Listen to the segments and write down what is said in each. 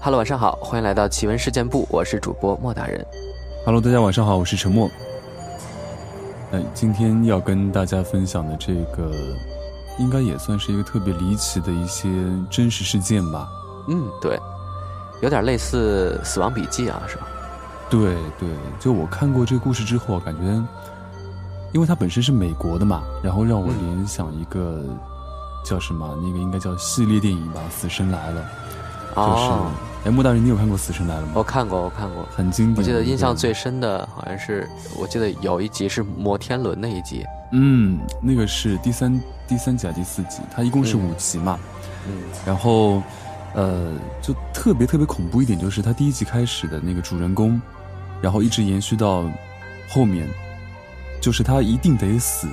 Hello，晚上好，欢迎来到奇闻事件部，我是主播莫大人。Hello，大家晚上好，我是陈默。哎，今天要跟大家分享的这个，应该也算是一个特别离奇的一些真实事件吧。嗯，对，有点类似《死亡笔记》啊，是吧？对对，就我看过这个故事之后，感觉，因为它本身是美国的嘛，然后让我联想一个叫什么，那个应该叫系列电影吧，《死神来了》。哦。哎，莫大人，你有看过《死神来了》吗？我看过，我看过，很经典。我记得印象最深的好像是，我记得有一集是摩天轮那一集。嗯，那个是第三第三集还是第四集？它一共是五集嘛。嗯。然后，呃，就特别特别恐怖一点，就是它第一集开始的那个主人公，然后一直延续到后面，就是他一定得死，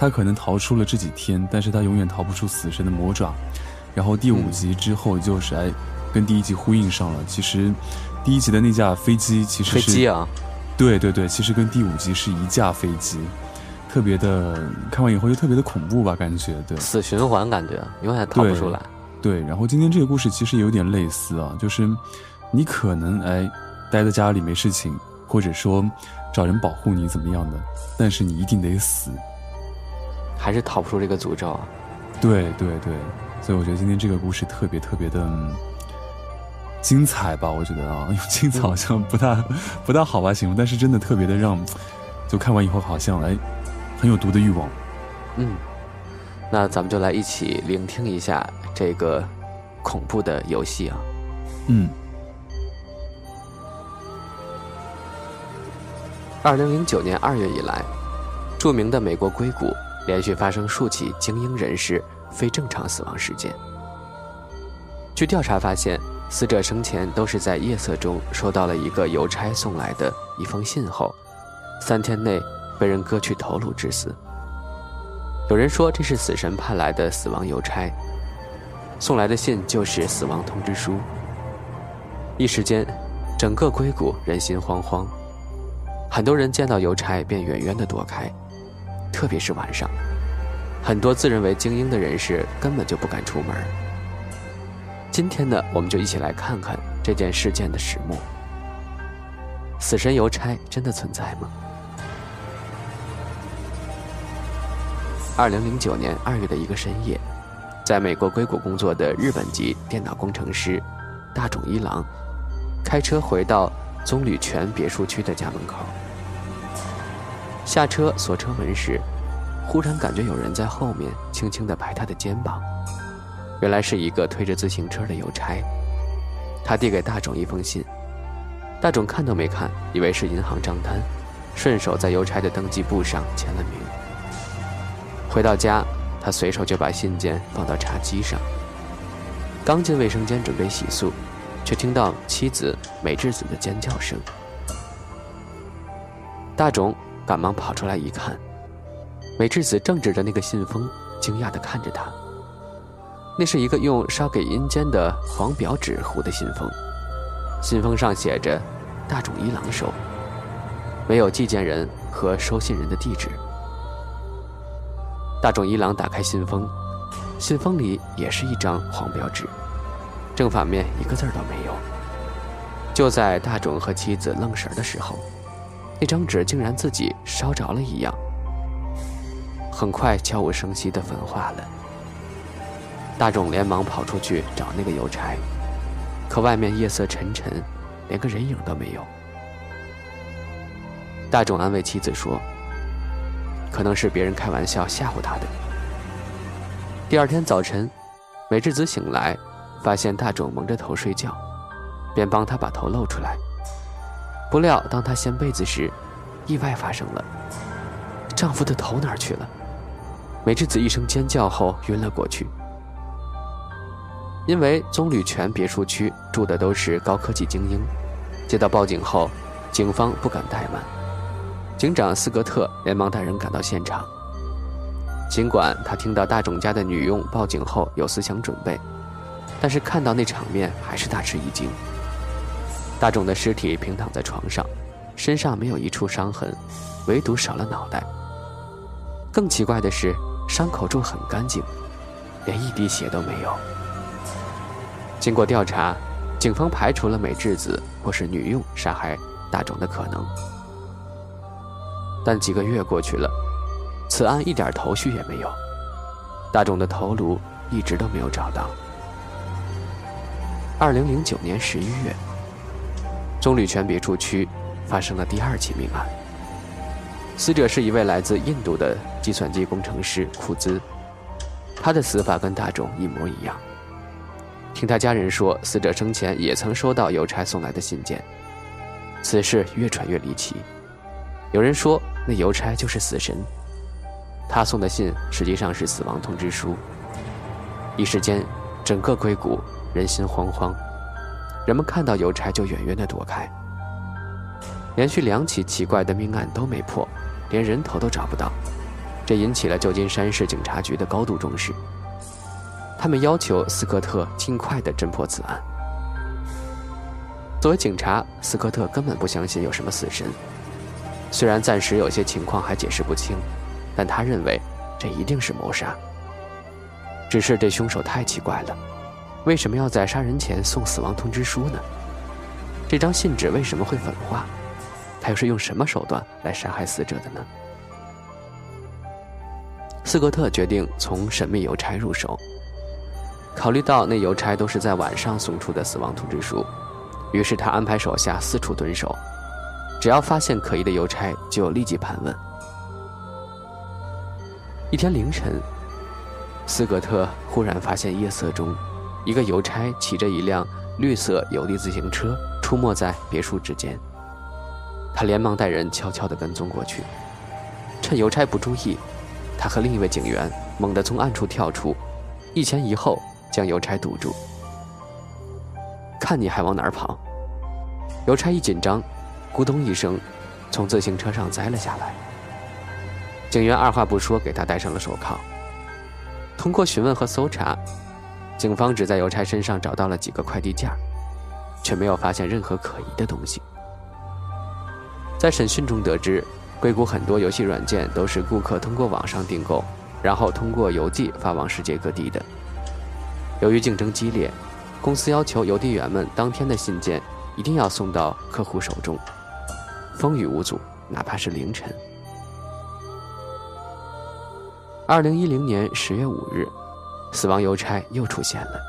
他可能逃出了这几天，但是他永远逃不出死神的魔爪。然后第五集之后就是哎。跟第一集呼应上了。其实，第一集的那架飞机其实是飞机啊，对对对，其实跟第五集是一架飞机，特别的看完以后就特别的恐怖吧，感觉对。死循环感觉永远逃不出来。对，然后今天这个故事其实有点类似啊，就是你可能哎待在家里没事情，或者说找人保护你怎么样的，但是你一定得死，还是逃不出这个诅咒啊。对对对，所以我觉得今天这个故事特别特别的。精彩吧，我觉得啊，用精彩好像不大不大好吧形容，但是真的特别的让，就看完以后好像哎，很有毒的欲望。嗯，那咱们就来一起聆听一下这个恐怖的游戏啊。嗯。二零零九年二月以来，著名的美国硅谷连续发生数起精英人士非正常死亡事件。据调查发现。死者生前都是在夜色中收到了一个邮差送来的一封信后，三天内被人割去头颅致死。有人说这是死神派来的死亡邮差，送来的信就是死亡通知书。一时间，整个硅谷人心惶惶，很多人见到邮差便远远地躲开，特别是晚上，很多自认为精英的人士根本就不敢出门。今天呢，我们就一起来看看这件事件的始末。死神邮差真的存在吗？二零零九年二月的一个深夜，在美国硅谷工作的日本籍电脑工程师大冢一郎，开车回到棕榈泉别墅区的家门口。下车锁车门时，忽然感觉有人在后面轻轻地拍他的肩膀。原来是一个推着自行车的邮差，他递给大冢一封信，大冢看都没看，以为是银行账单，顺手在邮差的登记簿上签了名。回到家，他随手就把信件放到茶几上，刚进卫生间准备洗漱，却听到妻子美智子的尖叫声。大冢赶忙跑出来一看，美智子正指着那个信封，惊讶地看着他。那是一个用烧给阴间的黄表纸糊的信封，信封上写着“大冢一郎收”，没有寄件人和收信人的地址。大冢一郎打开信封，信封里也是一张黄表纸，正反面一个字都没有。就在大冢和妻子愣神的时候，那张纸竟然自己烧着了一样，很快悄无声息地焚化了。大冢连忙跑出去找那个邮差，可外面夜色沉沉，连个人影都没有。大冢安慰妻子说：“可能是别人开玩笑吓唬他的。”第二天早晨，美智子醒来，发现大冢蒙着头睡觉，便帮他把头露出来。不料当她掀被子时，意外发生了，丈夫的头哪儿去了？美智子一声尖叫后晕了过去。因为棕榈泉别墅区住的都是高科技精英，接到报警后，警方不敢怠慢，警长斯格特连忙带人赶到现场。尽管他听到大冢家的女佣报警后有思想准备，但是看到那场面还是大吃一惊。大冢的尸体平躺在床上，身上没有一处伤痕，唯独少了脑袋。更奇怪的是，伤口处很干净，连一滴血都没有。经过调查，警方排除了美智子或是女佣杀害大冢的可能。但几个月过去了，此案一点头绪也没有，大冢的头颅一直都没有找到。二零零九年十一月，棕榈泉别墅区发生了第二起命案。死者是一位来自印度的计算机工程师库兹，他的死法跟大众一模一样。听他家人说，死者生前也曾收到邮差送来的信件。此事越传越离奇，有人说那邮差就是死神，他送的信实际上是死亡通知书。一时间，整个硅谷人心惶惶，人们看到邮差就远远地躲开。连续两起奇怪的命案都没破。连人头都找不到，这引起了旧金山市警察局的高度重视。他们要求斯科特尽快地侦破此案。作为警察，斯科特根本不相信有什么死神。虽然暂时有些情况还解释不清，但他认为这一定是谋杀。只是这凶手太奇怪了，为什么要在杀人前送死亡通知书呢？这张信纸为什么会粉化？他又是用什么手段来杀害死者的呢？斯格特决定从神秘邮差入手。考虑到那邮差都是在晚上送出的死亡通知书，于是他安排手下四处蹲守，只要发现可疑的邮差，就立即盘问。一天凌晨，斯格特忽然发现夜色中，一个邮差骑着一辆绿色有力自行车出没在别墅之间。他连忙带人悄悄地跟踪过去，趁邮差不注意，他和另一位警员猛地从暗处跳出，一前一后将邮差堵住。看你还往哪儿跑！邮差一紧张，咕咚一声，从自行车上栽了下来。警员二话不说给他戴上了手铐。通过询问和搜查，警方只在邮差身上找到了几个快递件却没有发现任何可疑的东西。在审讯中得知，硅谷很多游戏软件都是顾客通过网上订购，然后通过邮寄发往世界各地的。由于竞争激烈，公司要求邮递员们当天的信件一定要送到客户手中，风雨无阻，哪怕是凌晨。二零一零年十月五日，死亡邮差又出现了。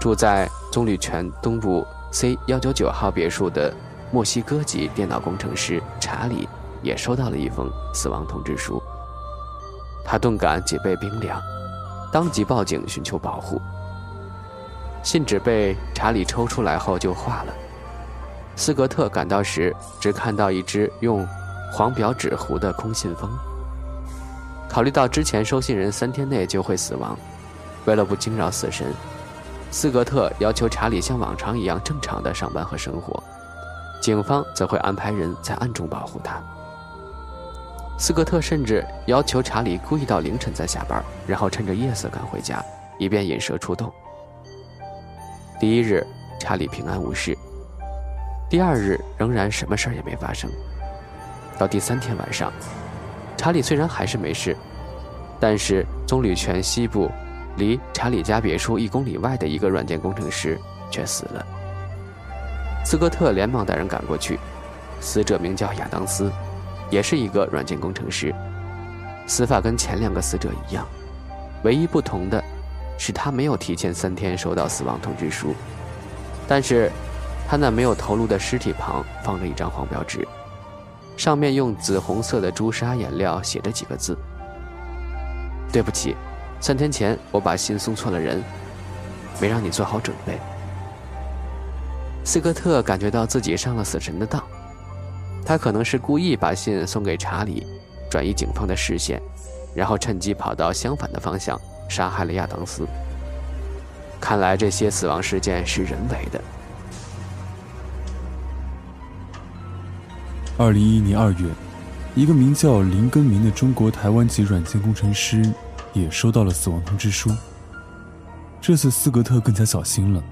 住在棕榈泉东部 C 幺九九号别墅的。墨西哥籍电脑工程师查理也收到了一封死亡通知书，他顿感脊背冰凉，当即报警寻求保护。信纸被查理抽出来后就化了。斯格特赶到时，只看到一只用黄表纸糊的空信封。考虑到之前收信人三天内就会死亡，为了不惊扰死神，斯格特要求查理像往常一样正常的上班和生活。警方则会安排人在暗中保护他。斯格特甚至要求查理故意到凌晨再下班，然后趁着夜色赶回家，以便引蛇出洞。第一日，查理平安无事；第二日，仍然什么事儿也没发生。到第三天晚上，查理虽然还是没事，但是棕榈泉西部，离查理家别墅一公里外的一个软件工程师却死了。斯科特连忙带人赶过去，死者名叫亚当斯，也是一个软件工程师。死法跟前两个死者一样，唯一不同的是他没有提前三天收到死亡通知书，但是，他那没有头颅的尸体旁放着一张黄标纸，上面用紫红色的朱砂颜料写着几个字：“对不起，三天前我把信送错了人，没让你做好准备。”斯科特感觉到自己上了死神的当，他可能是故意把信送给查理，转移警方的视线，然后趁机跑到相反的方向杀害了亚当斯。看来这些死亡事件是人为的。二零一一年二月，一个名叫林根明的中国台湾籍软件工程师也收到了死亡通知书。这次斯格特更加小心了。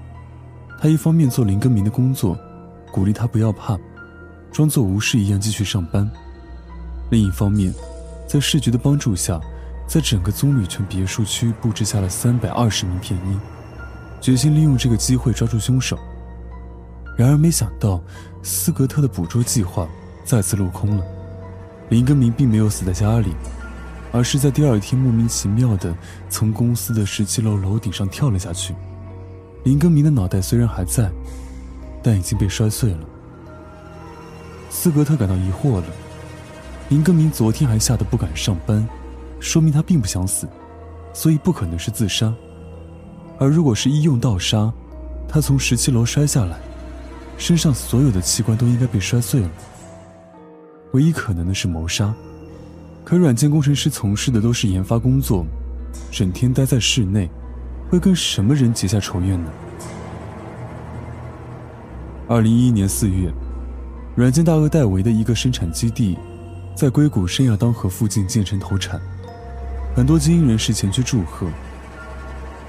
他一方面做林根明的工作，鼓励他不要怕，装作无事一样继续上班；另一方面，在市局的帮助下，在整个棕榈泉别墅区布置下了三百二十名便衣，决心利用这个机会抓住凶手。然而，没想到斯格特的捕捉计划再次落空了。林根明并没有死在家里，而是在第二天莫名其妙的从公司的十七楼楼顶上跳了下去。林更明的脑袋虽然还在，但已经被摔碎了。斯格特感到疑惑了：林更明昨天还吓得不敢上班，说明他并不想死，所以不可能是自杀。而如果是医用盗杀，他从十七楼摔下来。身上所有的器官都应该被摔碎了。唯一可能的是谋杀，可软件工程师从事的都是研发工作，整天待在室内，会跟什么人结下仇怨呢？二零一一年四月，软件大鳄戴维的一个生产基地，在硅谷圣亚当河附近建成投产，很多精英人士前去祝贺。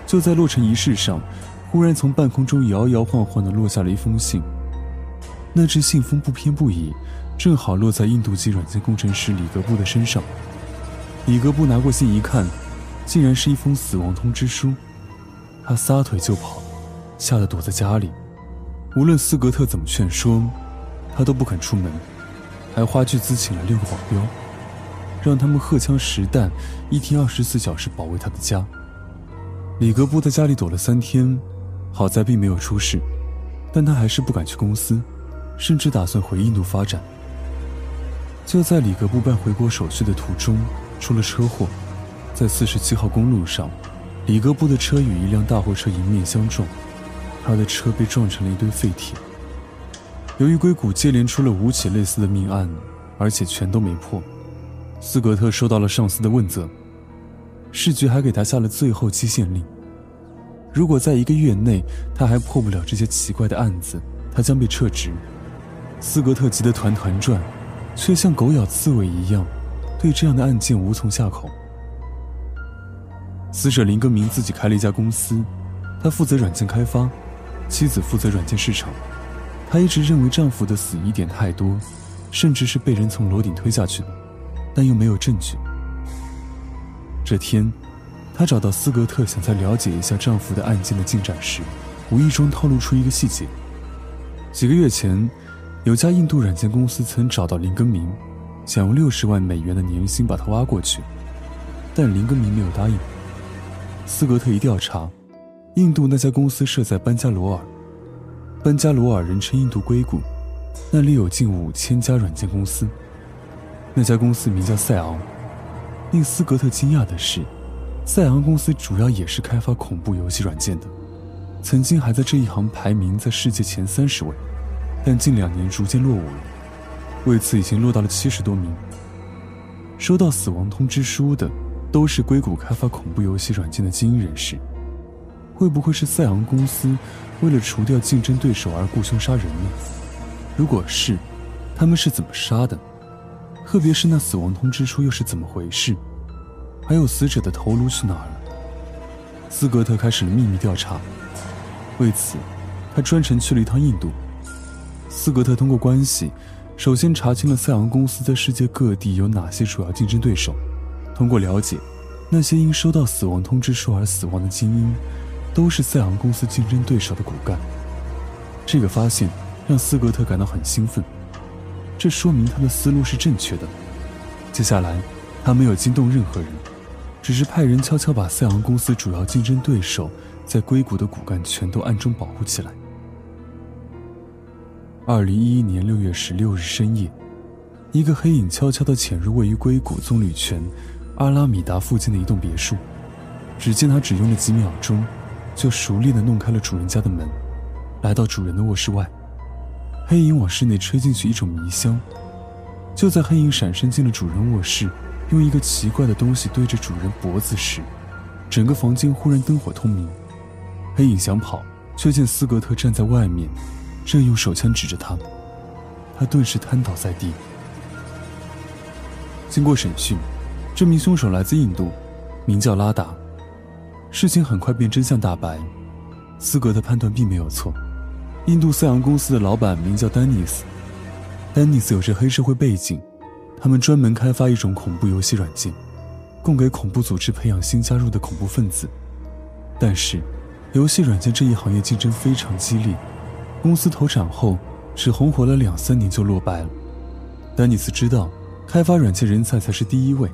就在落成仪式上，忽然从半空中摇摇晃晃地落下了一封信。那只信封不偏不倚，正好落在印度籍软件工程师里格布的身上。里格布拿过信一看，竟然是一封死亡通知书。他撒腿就跑，吓得躲在家里。无论斯格特怎么劝说，他都不肯出门，还花巨资请了六个保镖，让他们荷枪实弹，一天二十四小时保卫他的家。里格布在家里躲了三天，好在并没有出事，但他还是不敢去公司。甚至打算回印度发展。就在里格布办回国手续的途中，出了车祸，在四十七号公路上，里格布的车与一辆大货车迎面相撞，他的车被撞成了一堆废铁。由于硅谷接连出了五起类似的命案，而且全都没破，斯格特受到了上司的问责，市局还给他下了最后期限令：如果在一个月内他还破不了这些奇怪的案子，他将被撤职。斯格特急得团团转，却像狗咬刺猬一样，对这样的案件无从下口。死者林更明自己开了一家公司，他负责软件开发，妻子负责软件市场。他一直认为丈夫的死疑点太多，甚至是被人从楼顶推下去的，但又没有证据。这天，他找到斯格特，想再了解一下丈夫的案件的进展时，无意中透露出一个细节：几个月前。有家印度软件公司曾找到林更明，想用六十万美元的年薪把他挖过去，但林更明没有答应。斯格特一调查，印度那家公司设在班加罗尔，班加罗尔人称印度硅谷，那里有近五千家软件公司。那家公司名叫赛昂。令斯格特惊讶的是，赛昂公司主要也是开发恐怖游戏软件的，曾经还在这一行排名在世界前三十位。但近两年逐渐落伍了，为此已经落到了七十多名。收到死亡通知书的都是硅谷开发恐怖游戏软件的精英人士，会不会是赛昂公司为了除掉竞争对手而雇凶杀人呢？如果是，他们是怎么杀的？特别是那死亡通知书又是怎么回事？还有死者的头颅去哪儿了？斯格特开始了秘密调查，为此，他专程去了一趟印度。斯格特通过关系，首先查清了赛昂公司在世界各地有哪些主要竞争对手。通过了解，那些因收到死亡通知书而死亡的精英，都是赛昂公司竞争对手的骨干。这个发现让斯格特感到很兴奋，这说明他的思路是正确的。接下来，他没有惊动任何人，只是派人悄悄把赛昂公司主要竞争对手在硅谷的骨干全都暗中保护起来。二零一一年六月十六日深夜，一个黑影悄悄地潜入位于硅谷棕榈泉阿拉米达附近的一栋别墅。只见他只用了几秒钟，就熟练地弄开了主人家的门，来到主人的卧室外。黑影往室内吹进去一种迷香。就在黑影闪身进了主人卧室，用一个奇怪的东西对着主人脖子时，整个房间忽然灯火通明。黑影想跑，却见斯格特站在外面。正用手枪指着他，他顿时瘫倒在地。经过审讯，这名凶手来自印度，名叫拉达。事情很快便真相大白，斯格的判断并没有错。印度赛昂公司的老板名叫丹尼斯，丹尼斯有着黑社会背景，他们专门开发一种恐怖游戏软件，供给恐怖组织培养新加入的恐怖分子。但是，游戏软件这一行业竞争非常激烈，公司投产后只红火了两三年就落败了。丹尼斯知道，开发软件人才才是第一位，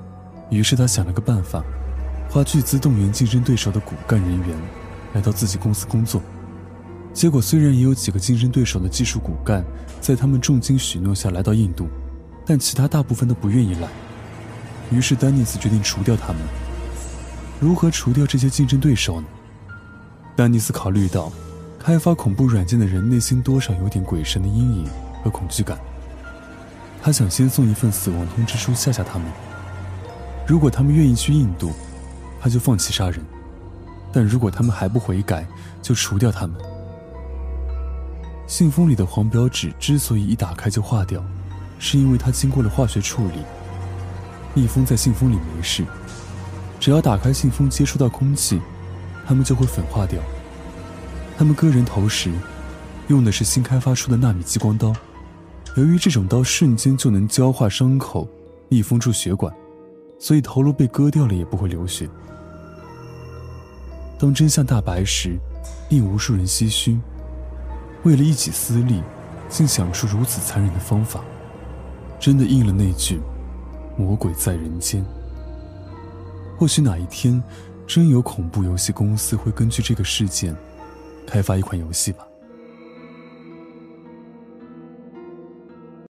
于是他想了个办法，花巨资动员竞争对手的骨干人员，来到自己公司工作。结果虽然也有几个竞争对手的技术骨干，在他们重金许诺下来到印度，但其他大部分都不愿意来。于是丹尼斯决定除掉他们。如何除掉这些竞争对手呢？丹尼斯考虑到，开发恐怖软件的人内心多少有点鬼神的阴影和恐惧感。他想先送一份死亡通知书吓吓他们。如果他们愿意去印度，他就放弃杀人；但如果他们还不悔改，就除掉他们。信封里的黄标纸之所以一打开就化掉，是因为它经过了化学处理。密封在信封里没事，只要打开信封接触到空气，它们就会粉化掉。他们割人头时，用的是新开发出的纳米激光刀，由于这种刀瞬间就能焦化伤口，密封住血管，所以头颅被割掉了也不会流血。当真相大白时，令无数人唏嘘。为了一己私利，竟想出如此残忍的方法，真的应了那句“魔鬼在人间”。或许哪一天，真有恐怖游戏公司会根据这个事件，开发一款游戏吧。